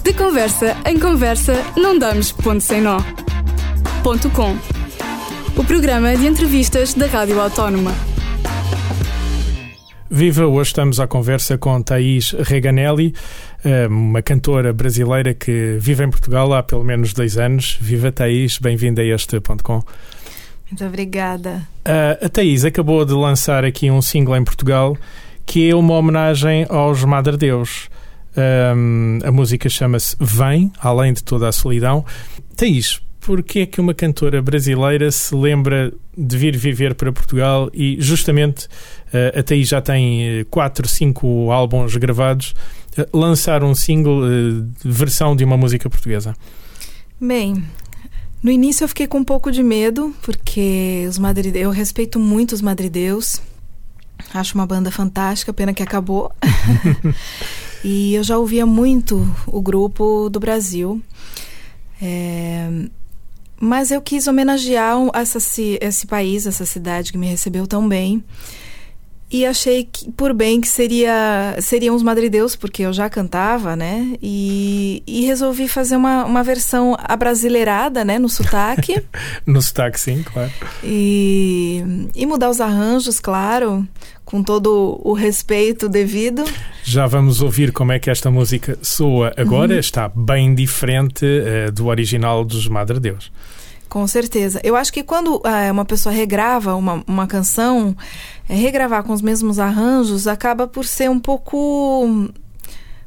De conversa em conversa, não damos ponto sem nó. Ponto com. O programa de entrevistas da Rádio Autónoma. Viva, hoje estamos à conversa com Thaís Reganelli, eh, uma cantora brasileira que vive em Portugal há pelo menos dois anos. Viva Thaís, bem-vinda a este ponto com. Muito obrigada. Uh, a Thaís acabou de lançar aqui um single em Portugal que é uma homenagem aos Madre Deus. Um, a música chama-se Vem, além de toda a solidão. Thaís, porquê é que uma cantora brasileira se lembra de vir viver para Portugal e justamente uh, a Thaís já tem 4, 5 álbuns gravados, uh, lançar um single uh, versão de uma música portuguesa? Bem, no início eu fiquei com um pouco de medo, porque os Madrid... eu respeito muito os madrideus. Acho uma banda fantástica, pena que acabou. e eu já ouvia muito o grupo do Brasil. É... Mas eu quis homenagear essa, esse país, essa cidade que me recebeu tão bem. E achei que, por bem que seria seriam os madrideus, porque eu já cantava, né? E, e resolvi fazer uma, uma versão abrasileirada, né? No sotaque. no sotaque, sim, claro. E, e mudar os arranjos, claro, com todo o respeito devido. Já vamos ouvir como é que esta música soa agora. Uhum. Está bem diferente uh, do original dos Madrideus. Com certeza. Eu acho que quando uh, uma pessoa regrava uma, uma canção, é, regravar com os mesmos arranjos acaba por ser um pouco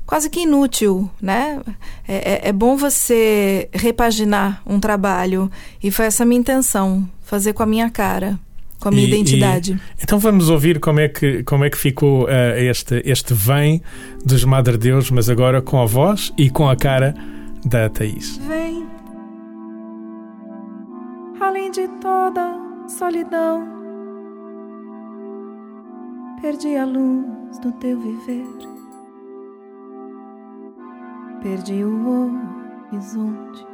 quase que inútil, né? É, é, é, bom você repaginar um trabalho e foi essa a minha intenção, fazer com a minha cara, com a minha e, identidade. E, então vamos ouvir como é que como é que ficou uh, este este vem dos Madre Deus, mas agora com a voz e com a cara da Thaís. Vem de toda solidão. Perdi a luz do teu viver, perdi o horizonte.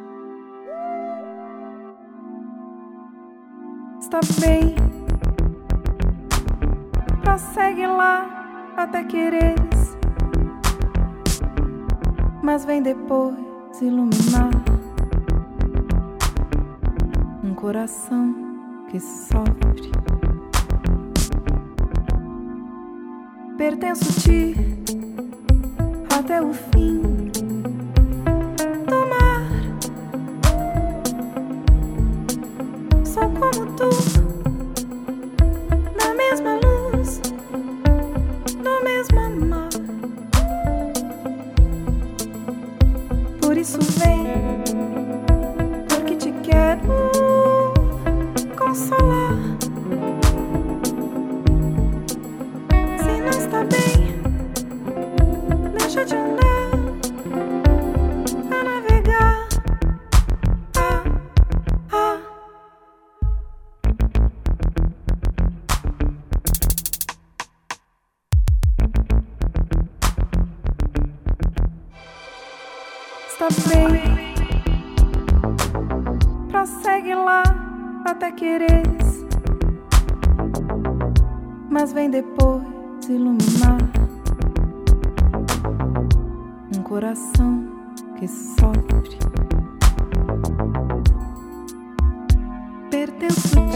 Está bem, prossegue lá até quereres, mas vem depois iluminar coração que sofre. Pertenço a ti até o fim. mas vem depois iluminar um coração que sofre. Perdeu sua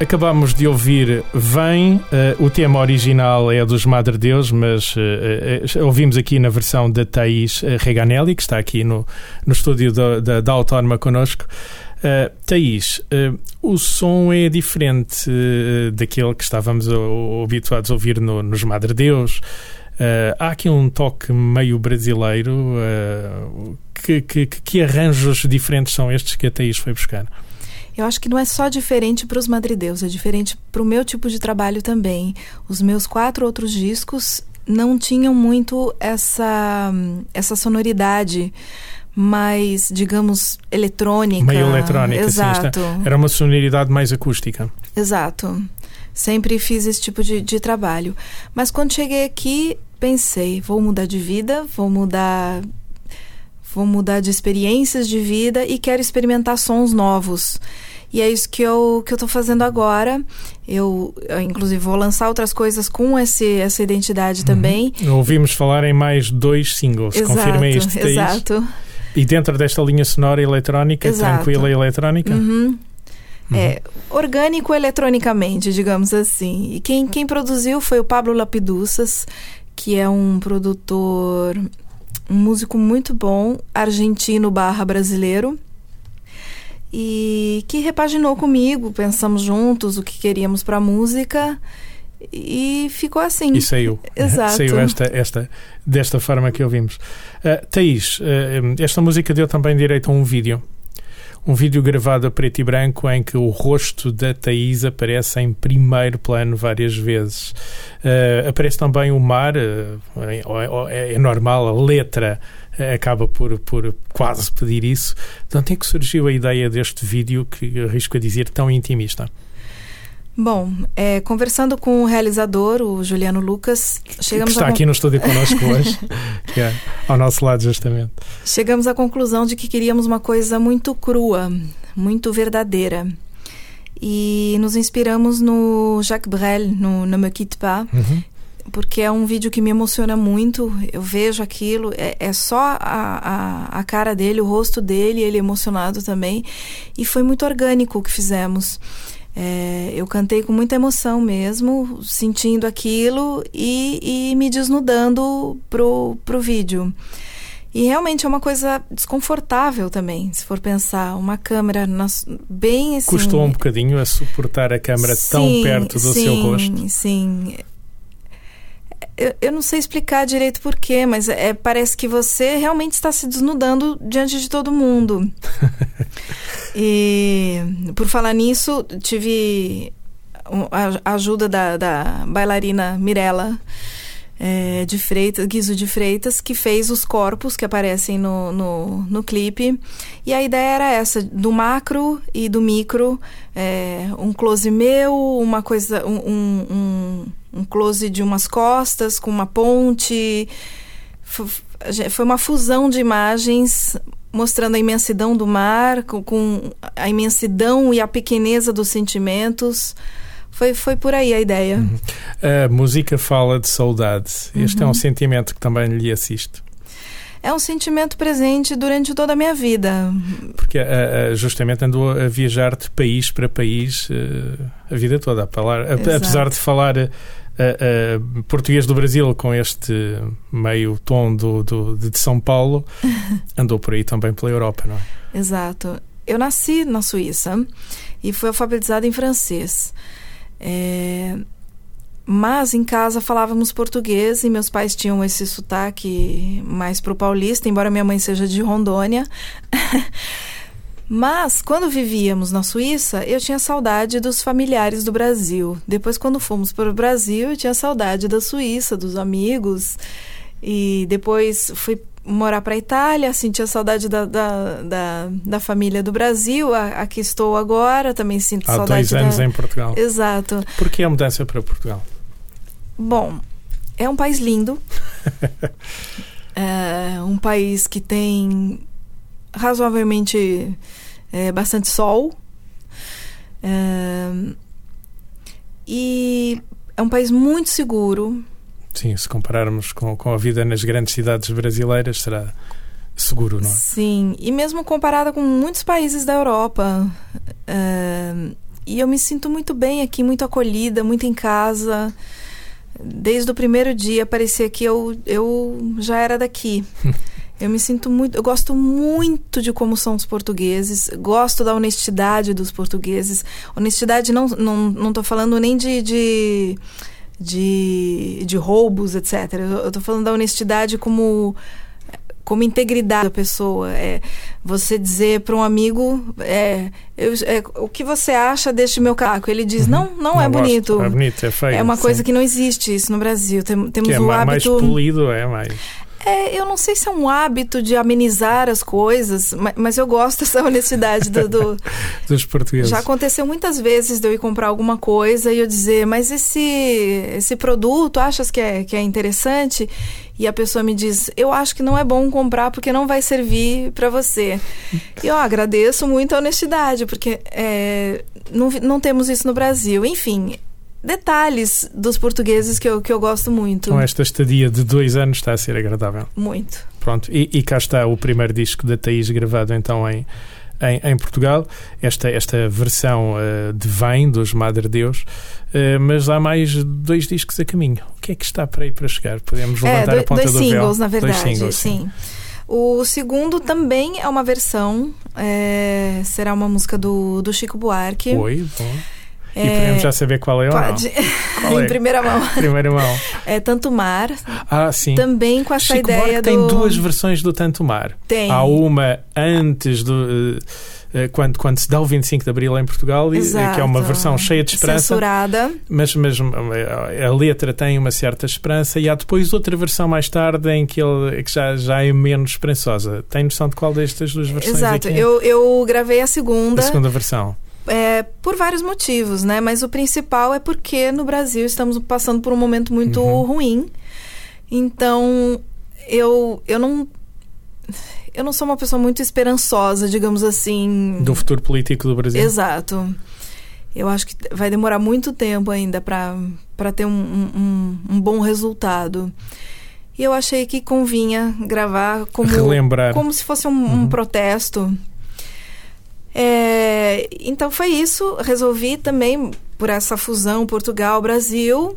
Acabamos de ouvir Vem, uh, o tema original é dos Madre Deus, mas uh, uh, ouvimos aqui na versão da Thaís Reganelli, que está aqui no, no estúdio da, da, da Autónoma connosco. Uh, Thaís, o som é diferente daquele que estávamos habituados a ouvir no, nos Madre Deus. há aqui um toque meio brasileiro. Que, que, que arranjos diferentes são estes que a Thaís foi buscar? Eu acho que não é só diferente para os madrideus, é diferente para o meu tipo de trabalho também. Os meus quatro outros discos não tinham muito essa, essa sonoridade mais, digamos, eletrônica. Meio eletrônica, Exato. Sim, era uma sonoridade mais acústica. Exato. Sempre fiz esse tipo de, de trabalho. Mas quando cheguei aqui, pensei, vou mudar de vida, vou mudar vou mudar de experiências de vida e quero experimentar sons novos. E é isso que eu, que eu tô fazendo agora. Eu, eu inclusive, vou lançar outras coisas com esse, essa identidade uhum. também. Ouvimos falar em mais dois singles. Exato, Confirmei isto. Exato. E dentro desta linha sonora eletrónica, Exato. tranquila e eletrónica? Uhum. Uhum. É, orgânico eletronicamente, digamos assim. E quem, quem produziu foi o Pablo Lapiduças, que é um produtor, um músico muito bom, argentino barra brasileiro e que repaginou comigo, pensamos juntos o que queríamos para a música e ficou assim. E saiu. Exato. Saiu esta, esta, desta forma que ouvimos. Uh, Thaís, uh, esta música deu também direito a um vídeo. Um vídeo gravado a preto e branco em que o rosto da Thaís aparece em primeiro plano várias vezes. Uh, aparece também o mar, é, é, é normal, a letra acaba por, por quase pedir isso. De onde é que surgiu a ideia deste vídeo que arrisco a dizer tão intimista? Bom, é, conversando com o realizador, o Juliano Lucas, chegamos que está a... aqui no estúdio conosco hoje, que é ao nosso lado justamente. Chegamos à conclusão de que queríamos uma coisa muito crua, muito verdadeira. E nos inspiramos no Jacques Brel, no Ne me quitte pas, uhum porque é um vídeo que me emociona muito. Eu vejo aquilo, é, é só a, a, a, cara dele, o rosto dele, ele emocionado também. E foi muito orgânico o que fizemos. É, eu cantei com muita emoção mesmo, sentindo aquilo e, e me desnudando pro, pro vídeo. E realmente é uma coisa desconfortável também, se for pensar. Uma câmera nas, bem assim. Custou um bocadinho a suportar a câmera sim, tão perto do sim, seu rosto? Sim, eu, eu, não sei explicar direito porquê, mas é, parece que você realmente está se desnudando diante de todo mundo. e por falar nisso, tive a ajuda da, da bailarina Mirella é, de Freitas, Guizo de Freitas, que fez os corpos que aparecem no, no, no clipe. E a ideia era essa, do macro e do micro, é, um close meu, uma coisa, um, um, um close de umas costas com uma ponte. Foi uma fusão de imagens mostrando a imensidão do mar, com, a imensidão e a pequeneza dos sentimentos. Foi, foi por aí a ideia. Uhum. A música fala de saudade. Este uhum. é um uhum. sentimento que também lhe assiste. É um sentimento presente durante toda a minha vida. Porque uh, justamente andou a viajar de país para país uh, a vida toda, a falar, a, apesar de falar uh, português do Brasil com este meio tom do, do, de São Paulo, andou por aí também pela Europa, não é? Exato. Eu nasci na Suíça e fui alfabetizada em francês. É, mas em casa falávamos português e meus pais tinham esse sotaque mais pro paulista, embora minha mãe seja de Rondônia. Mas quando vivíamos na Suíça, eu tinha saudade dos familiares do Brasil. Depois, quando fomos para o Brasil, eu tinha saudade da Suíça, dos amigos. E depois fui morar para a Itália, sentia saudade da, da, da, da, família do Brasil. Aqui estou agora, também sinto Há saudade. Há dois anos da... em Portugal. Exato. Por que a mudança para Portugal? Bom, é um país lindo. é um país que tem razoavelmente é, bastante sol. É, e é um país muito seguro, Sim, se compararmos com, com a vida nas grandes cidades brasileiras, será seguro, não é? Sim, e mesmo comparada com muitos países da Europa. Uh, e eu me sinto muito bem aqui, muito acolhida, muito em casa. Desde o primeiro dia parecia que eu, eu já era daqui. Eu me sinto muito. Eu gosto muito de como são os portugueses. Gosto da honestidade dos portugueses. Honestidade, não, não, não tô falando nem de, de de, de roubos, etc. Eu estou falando da honestidade como como integridade da pessoa. É você dizer para um amigo é, eu, é, o que você acha deste meu caco. Ele diz, não, não, Não é gosto. bonito. É bonito, é feio. É uma sim. coisa que não existe isso no Brasil. Tem- temos Que é o ma- mais hábito. polido, é mais. É, eu não sei se é um hábito de amenizar as coisas, ma- mas, eu gosto dessa honestidade do- do, Dos portugueses. Já aconteceu muitas vezes de eu ir comprar alguma coisa e eu dizer, mas esse, esse produto, achas que é, que é interessante? E a pessoa me diz, eu acho que não é bom comprar porque não vai servir para você. E eu agradeço muito a honestidade, porque é, não, não temos isso no Brasil. Enfim, detalhes dos portugueses que eu, que eu gosto muito. Com esta estadia de dois anos está a ser agradável. Muito. Pronto, e, e cá está o primeiro disco da Thaís gravado então em, em, em Portugal. Esta, esta versão eh, de Vem, dos Madre Deus. Eh, mas há mais dois discos a caminho. O que é que está para aí para chegar? Podemos É, levantar doi- a ponta dois do singles, véu? na verdade, Dois singles, sim. O segundo também é uma versão, é, será uma música do, do Chico Buarque. Oi, bom. E É, podemos já saber qual é ou Pode, não? Qual em é? primeira mão. Primeira mão. É Tanto Mar, Ah, sim. também com essa Chico ideia Buarque do... tem duas versões do Tanto Mar. Tem. Há uma antes do. eh, eh, quando, quando se dá o 25 de Abril em Portugal, e- Exato. que é uma versão cheia de esperança, Censurada. mas, mas eh, a letra tem uma certa esperança, e há depois outra versão mais tarde em que, ele, que já, já é menos esperançosa. Tem noção de qual destas duas versões Exato. é é? Eu, eu gravei a segunda, A segunda versão. É, por vários motivos, né? Mas o principal é porque no Brasil estamos passando por um momento muito Uhum. ruim. Então, eu, eu não... Eu não sou uma pessoa muito esperançosa, digamos assim. Do futuro político do Brasil. Exato. Eu acho que vai demorar muito tempo ainda para ter um, um, um bom resultado. E eu achei que convinha gravar como, Relembrar. como se fosse um, um Uhum. protesto. É, então foi isso. Resolvi também por essa fusão Portugal-Brasil.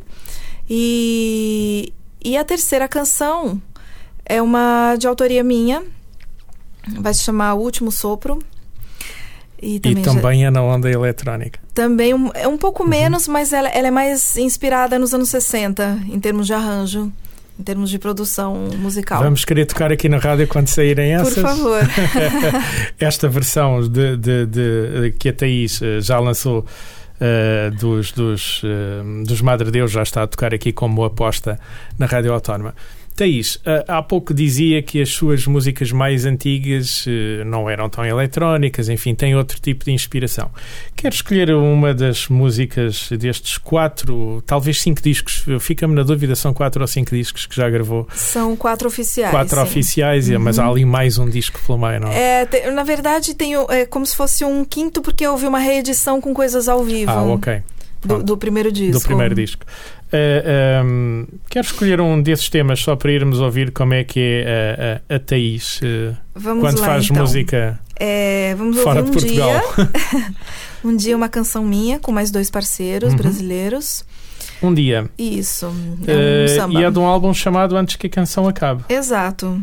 E, e a terceira canção é uma de autoria minha. Vai se chamar O Último Sopro. E E também, já- também é na onda eletrónica. também um, é um pouco Uhum. menos, mas ela, ela é mais inspirada nos anos 60, em termos de arranjo, em termos de produção musical. Vamos querer tocar aqui na rádio quando saírem Por essas. favor. Esta versão de, de- de- que a Thaís eh, já lançou eh, dos, dos, eh, dos Madre Deus já está a tocar aqui como aposta na Rádio Autónoma. Thaís, eh, há pouco dizia que as suas músicas mais antigas eh, não eram tão eletrónicas, enfim, têm outro tipo de inspiração. Quer escolher uma das músicas destes quatro, talvez cinco discos, fica-me na dúvida, são quatro ou cinco discos que já gravou, São quatro oficiais. quatro sim. oficiais, mas há ali mais um disco pelo meio, não é? É, te- na verdade, tem o- é como se fosse um quinto, porque houve uma reedição com coisas ao vivo Ah, ok. do, do primeiro disco. do primeiro disco. Uh, um, quero escolher um desses temas só para irmos ouvir como é que é a, a, a Thaís uh, Vamos quando lá, faz então. música É, vamos fora ouvir de um Portugal. dia. um dia uma canção minha com mais dois parceiros Uhum. brasileiros. um dia. Isso. É um Uh, e é de um álbum chamado Antes que a Canção Acabe, Exato.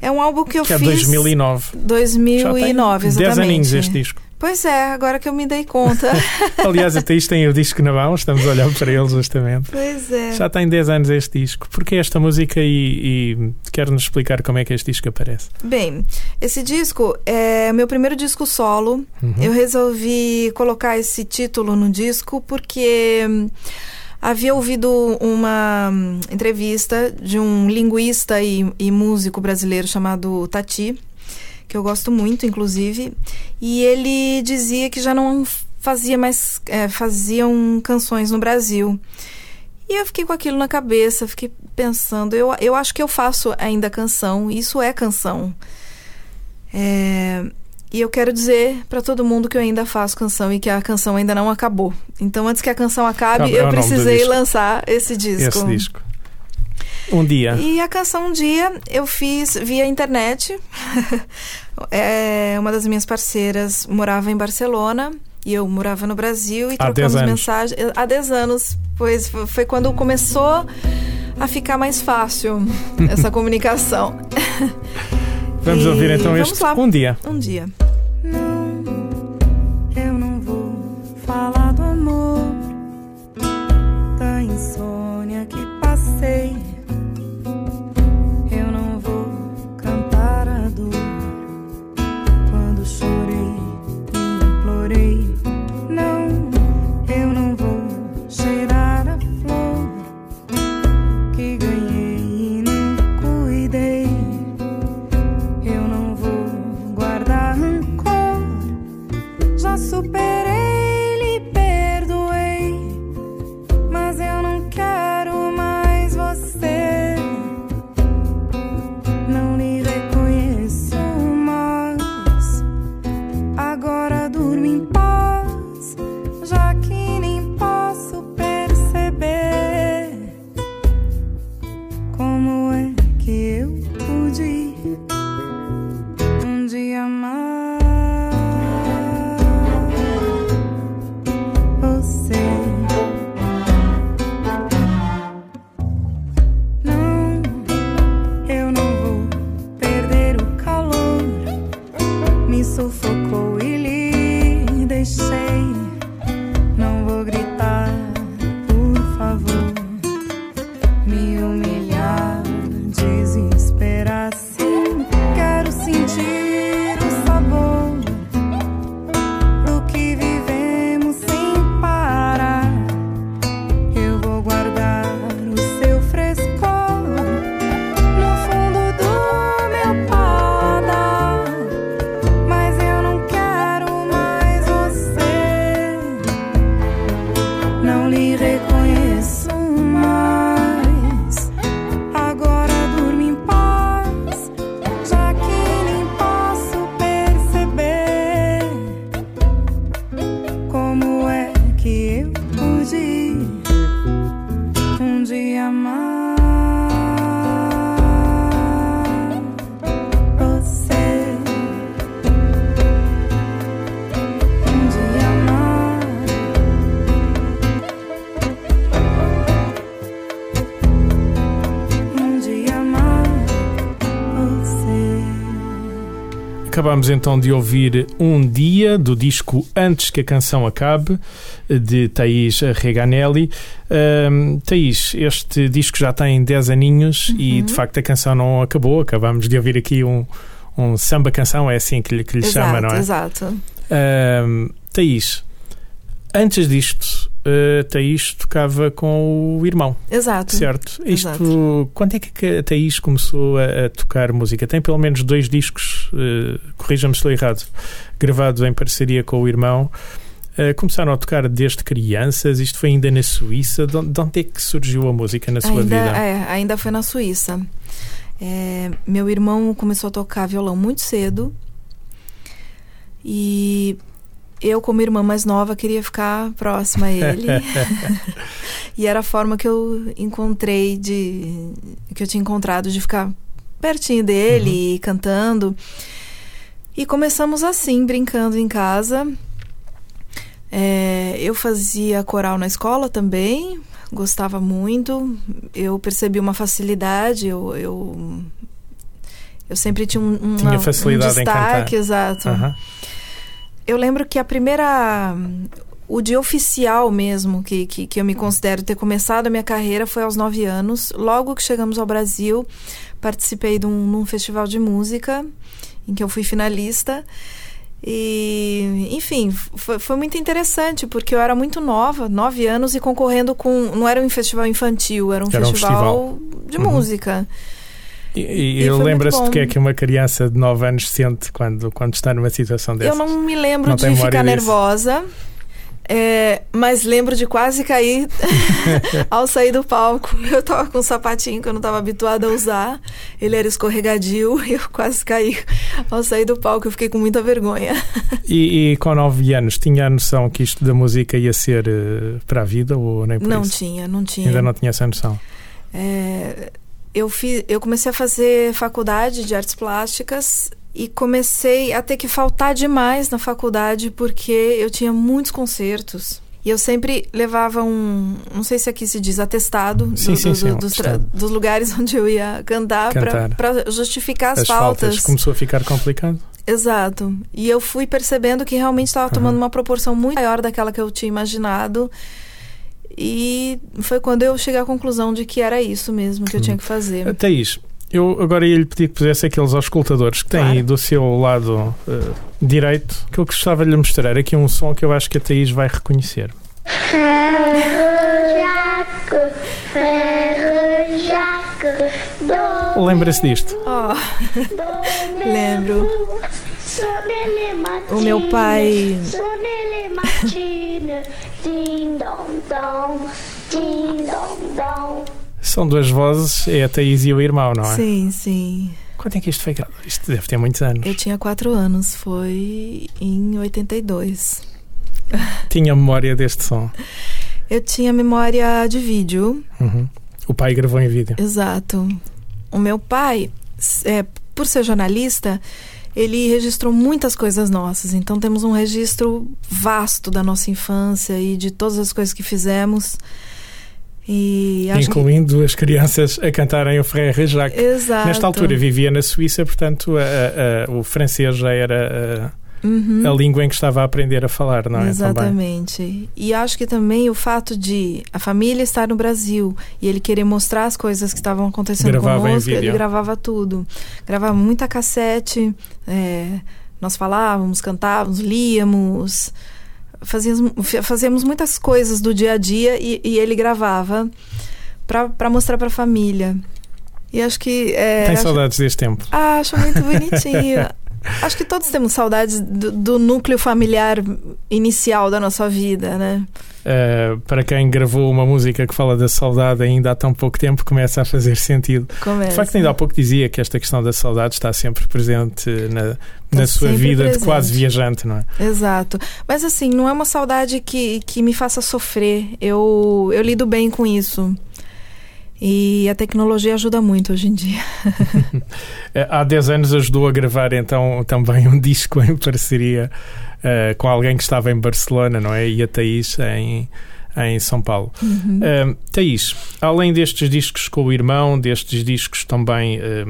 É um álbum que eu que é fiz 2009. Já 2009, tem 10 exatamente. aninhos este disco. Pois é, agora que eu me dei conta. Aliás, a Thaís tem o disco na mão, estamos a olhar para ele justamente. pois é. Já tem 10 anos este disco. Porquê esta música e, e quer-nos explicar como é que este disco aparece? Bem, esse disco é meu primeiro disco solo. Uhum. Eu resolvi colocar esse título no disco porque havia ouvido uma entrevista de um linguista e, e músico brasileiro chamado Tati, que eu gosto muito, inclusive, e ele dizia que já não fazia mais é, faziam canções no Brasil. E eu fiquei com aquilo na cabeça, fiquei pensando, eu, eu acho que eu faço ainda canção, isso é canção. É, e eu quero dizer para todo mundo que eu ainda faço canção e que a canção ainda não acabou. Então, antes que a canção acabe, Cabe- eu do precisei lançar esse disco. Esse disco. Um dia. E a canção um dia eu fiz via internet. é, uma das minhas parceiras morava em Barcelona e eu morava no Brasil e Há 10 trocamos mensagens há 10 anos, pois foi quando começou a ficar mais fácil essa comunicação. Vamos E ouvir então este lá. Um dia. Um dia. Acabamos então de ouvir Um Dia, do disco Antes que a Canção Acabe, de Thaís Reganelli. Ahm, Thaís, este disco já tem 10 aninhos e de facto a canção não acabou. Acabamos de ouvir aqui um, um samba-canção, é assim que lhe, que lhe chama, não é? exato. Ahm, Thaís, antes disto, uh, Thaís tocava com o irmão, Exato. certo? Isto, Exato. quando é que a Thaís começou a, a tocar música? Tem pelo menos dois discos, uh, corrija-me se estou errado, gravados em parceria com o irmão. Uh, começaram a tocar desde crianças, isto foi ainda na Suíça. De onde é que surgiu a música na sua ainda, vida? é, ainda foi na Suíça. É, meu irmão começou a tocar violão muito cedo. E eu, como irmã mais nova, queria ficar próxima a ele. e era a forma que eu encontrei de. que eu tinha encontrado de ficar pertinho dele e cantando. E começamos assim, brincando em casa. É, eu fazia coral na escola também, gostava muito. Eu percebi uma facilidade, eu, eu, eu sempre tinha um, uma- Tinha facilidade um em destaque, cantar. exato. Aham. Eu lembro que a primeira. O dia oficial mesmo que, que, que eu me considero ter começado a minha carreira foi aos nove anos. Logo que chegamos ao Brasil, participei de um, festival de música em que eu fui finalista. E, enfim, foi, foi muito interessante, porque eu era muito nova, nove anos, e concorrendo com. Não era um festival infantil, era um Era um festival, de Uhum. música. E, e E lembra-se do que é que uma criança de 9 anos sente quando, quando está numa situação dessas? Eu não me lembro Não de ficar disso. nervosa, é, mas lembro de quase cair ao sair do palco. Eu tava com um sapatinho que eu não estava habituada a usar. Ele era escorregadio e eu quase caí ao sair do palco. Eu fiquei com muita vergonha. E, e com 9 anos, tinha a noção que isto da música ia ser eh, para a vida ou nem por Não isso? tinha, não tinha. Ainda não tinha essa noção. É, eu, fiz, eu comecei a fazer faculdade de artes plásticas e comecei a ter que faltar demais na faculdade porque eu tinha muitos concertos. E eu sempre levava um, não sei se aqui se diz atestado, Sim, sim, sim, um dos, tra- atestado. dos lugares onde eu ia cantar Cantar. para justificar as, As faltas. começou a ficar complicado. Exato. E eu fui percebendo que realmente estava tomando uma proporção muito maior daquela que eu tinha imaginado. E foi quando eu cheguei à conclusão de que era isso mesmo que eu tinha que fazer. Thaís, eu agora ia lhe pedir que pusesse aqueles auscultadores que têm Claro. do seu lado eh, direito, que eu gostava de lhe mostrar aqui um som que eu acho que a Thaís vai reconhecer. Lembra-se disto? Oh, lembro. O meu pai ding dong dong, ding dong dong. São duas vozes, é a Thaís e o irmão, não é? Sim, sim. Quanto é que isto foi? gravado? Isto deve ter muitos anos. Eu tinha quatro anos, foi em 82. Tinha memória deste som. Eu tinha memória de vídeo, Uhum. O pai gravou em vídeo. exato. O meu pai, é, por ser jornalista, ele registrou muitas coisas nossas. Então temos um registro vasto da nossa infância e de todas as coisas que fizemos. Acho que- Incluindo as crianças a cantarem o Frère Jacques. Exato. Nesta altura vivia na Suíça, portanto a- a- a- o francês já era Uhum. a, língua em que estava a aprender a falar, não é? Também. Exatamente. E acho que também o fato de a família estar no Brasil e ele querer mostrar as coisas que estavam acontecendo Gravava conosco, ele gravava tudo. Gravava muita cassete, é, nós falávamos, cantávamos, líamos, fazíamos, fazíamos muitas coisas do dia a dia e, e ele gravava para mostrar para a família. E acho que. é, Tem acho- saudades deste tempo. ah, acho muito bonitinho. acho que todos temos saudades do, do núcleo familiar inicial da nossa vida, né? Uh, para quem gravou uma música que fala da saudade ainda há tão pouco tempo, começa a fazer sentido. Começa. De facto, ainda há pouco dizia que esta questão da saudade está sempre presente na, na sua vida de presente. quase viajante, não é? Exato. Mas assim, não é uma saudade que, que me faça sofrer. Eu, eu lido bem com isso. E a tecnologia ajuda muito hoje em dia. Eh, Há 10 anos ajudou a gravar então também um disco em parceria eh, com alguém que estava em Barcelona, não é? E a Thaís em, em São Paulo. Eh, Thaís, além destes discos com o irmão, destes discos também, eh,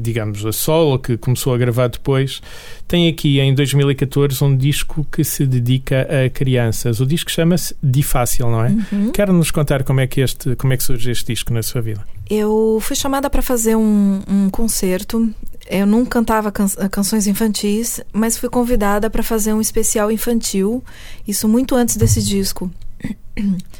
digamos, a solo, que começou a gravar depois, tem aqui em 2014 um disco que se dedica a crianças. O disco chama-se Difácil, não é? Uhum. Quer nos contar como é que este, como é que surge este disco na sua vida? Eu fui chamada para fazer um, um concerto. Eu não cantava can- canções infantis, mas fui convidada para fazer um especial infantil. Isso muito antes desse disco.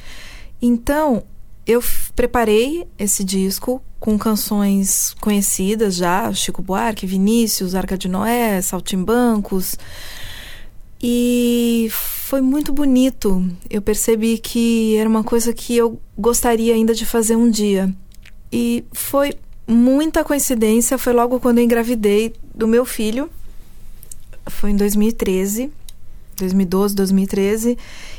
Então, eu preparei esse disco com canções conhecidas já, Chico Buarque, Vinícius, Arca de Noé, Saltimbancos. E foi muito bonito. Eu percebi que era uma coisa que eu gostaria ainda de fazer um dia. E foi muita coincidência, foi logo quando eu engravidei do meu filho. Foi em 2013, 2012, 2013,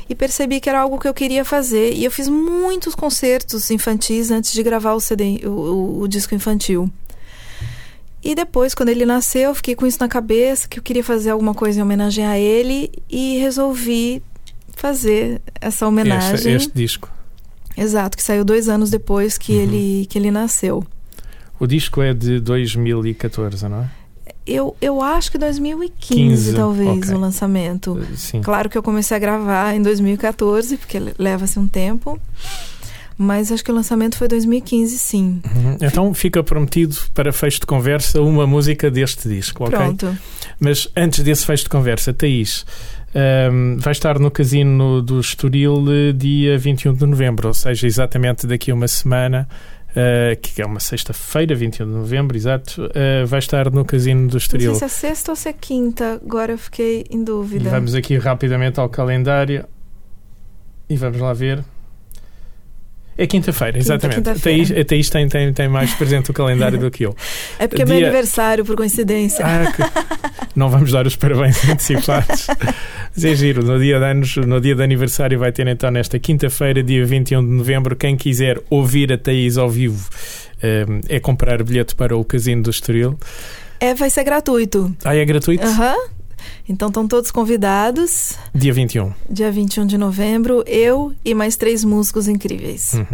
e percebi que era algo que eu queria fazer. E eu fiz muitos concertos infantis antes de gravar o CD, o, o- o disco infantil. E depois, quando ele nasceu, eu fiquei com isso na cabeça, que eu queria fazer alguma coisa em homenagem a ele e resolvi fazer essa homenagem. Este, este disco. Exato, que saiu dois anos depois que, Uhum. ele, que ele nasceu. O disco é de 2014, não é? Eu, eu acho que 2015, 15, talvez, ok. o lançamento. Uh, Sim. Claro que eu comecei a gravar em 2014, porque le- leva-se um tempo. Mas acho que o lançamento foi 2015, sim. Uhum. Então fica prometido para fecho de conversa uma música deste disco, ok? Pronto. Mas antes desse fecho de conversa, Thaís, ahm, vai estar no Casino do Estoril eh, dia 21 de novembro, ou seja, exatamente daqui a uma semana, ah, que é uma sexta-feira, 21 de novembro, exato, ah, vai estar no Casino do Não Estoril. sei se é sexta ou se é quinta, agora eu fiquei em dúvida. vamos aqui rapidamente ao calendário e vamos lá ver. É quinta-feira, Quinta- exatamente. quinta-feira. a Thaís, a Thaís tem, tem, tem mais presente o calendário do que eu. É porque é meu dia- aniversário, por coincidência. Ah, que- Não vamos dar os parabéns antecipados. Mas é giro. No dia, de anos, no dia de aniversário vai ter então nesta quinta-feira, dia 21 de novembro. Quem quiser ouvir a Thaís ao vivo eh, é comprar bilhete para o Casino do Estoril. É, vai ser gratuito. Ah, é gratuito? Aham. Então estão todos convidados. Dia 21. Dia 21 de novembro, eu e mais três músicos incríveis. Uhum.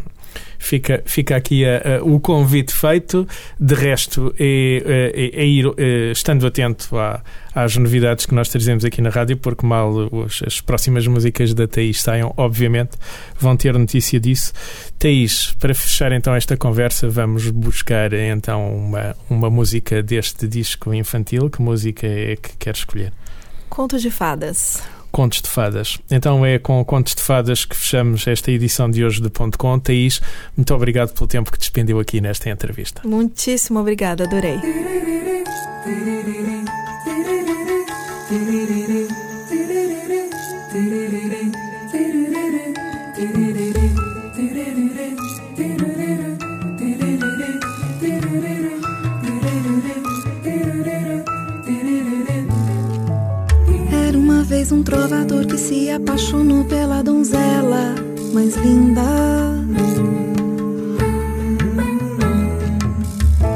Fica, fica aqui a- a- o convite feito. De resto, é, é- é ir eh, estando atento à- às novidades que nós trazemos aqui na rádio, porque mal os- as próximas músicas da Thaís saiam, obviamente, vão ter notícia disso. Thaís, para fechar então esta conversa, vamos buscar então uma, uma música deste disco infantil. Que música é que quer escolher? Conto de fadas. Contos de Fadas. Então é com Contos de Fadas que fechamos esta edição de hoje do Ponto Com. Thaís, muito obrigado pelo tempo que despendeu aqui nesta entrevista. Muitíssimo obrigada, adorei. Um trovador que se apaixonou pela donzela mais linda.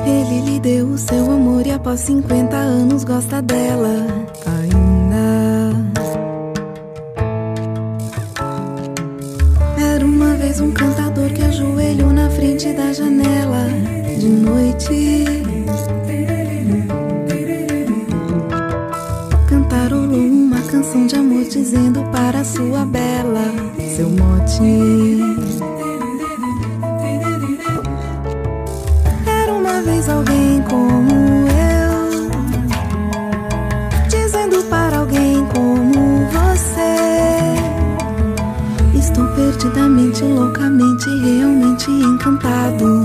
Ele lhe deu o seu amor e após 50 anos gosta dela encantado.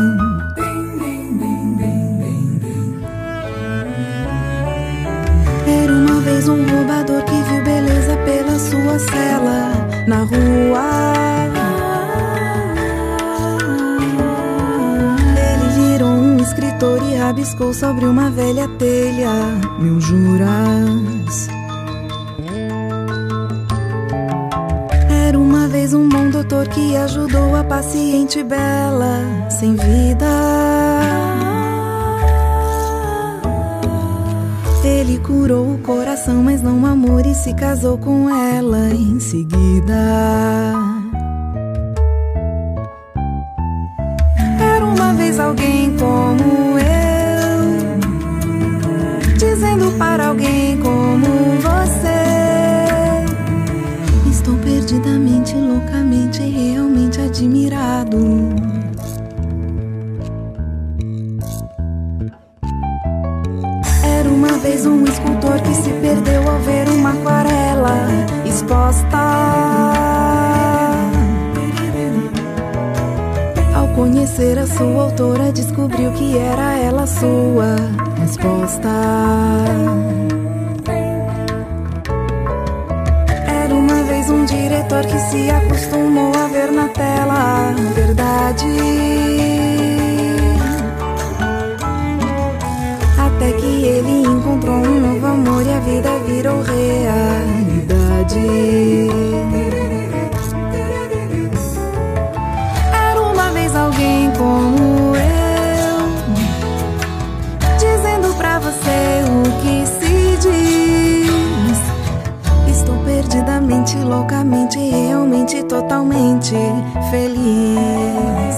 Era uma vez um roubador que viu beleza pela sua cela na rua. Ele virou um escritor e rabiscou sobre uma velha telha mil juras. Era uma vez um bom doutor que ajudou a paciente bela sem vida. Ele curou o coração, mas não amor e se casou com ela era ela sua resposta. Totalmente feliz.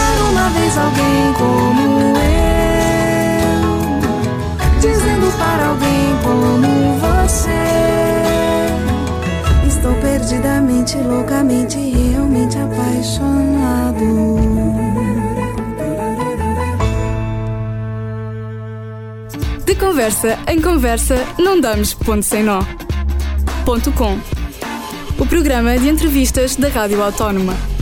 Era uma vez alguém como eu, dizendo para alguém como você: Estou perdidamente, loucamente, realmente apaixonado. De conversa em conversa, não damos ponto sem nó. O programa de entrevistas da Rádio Autónoma.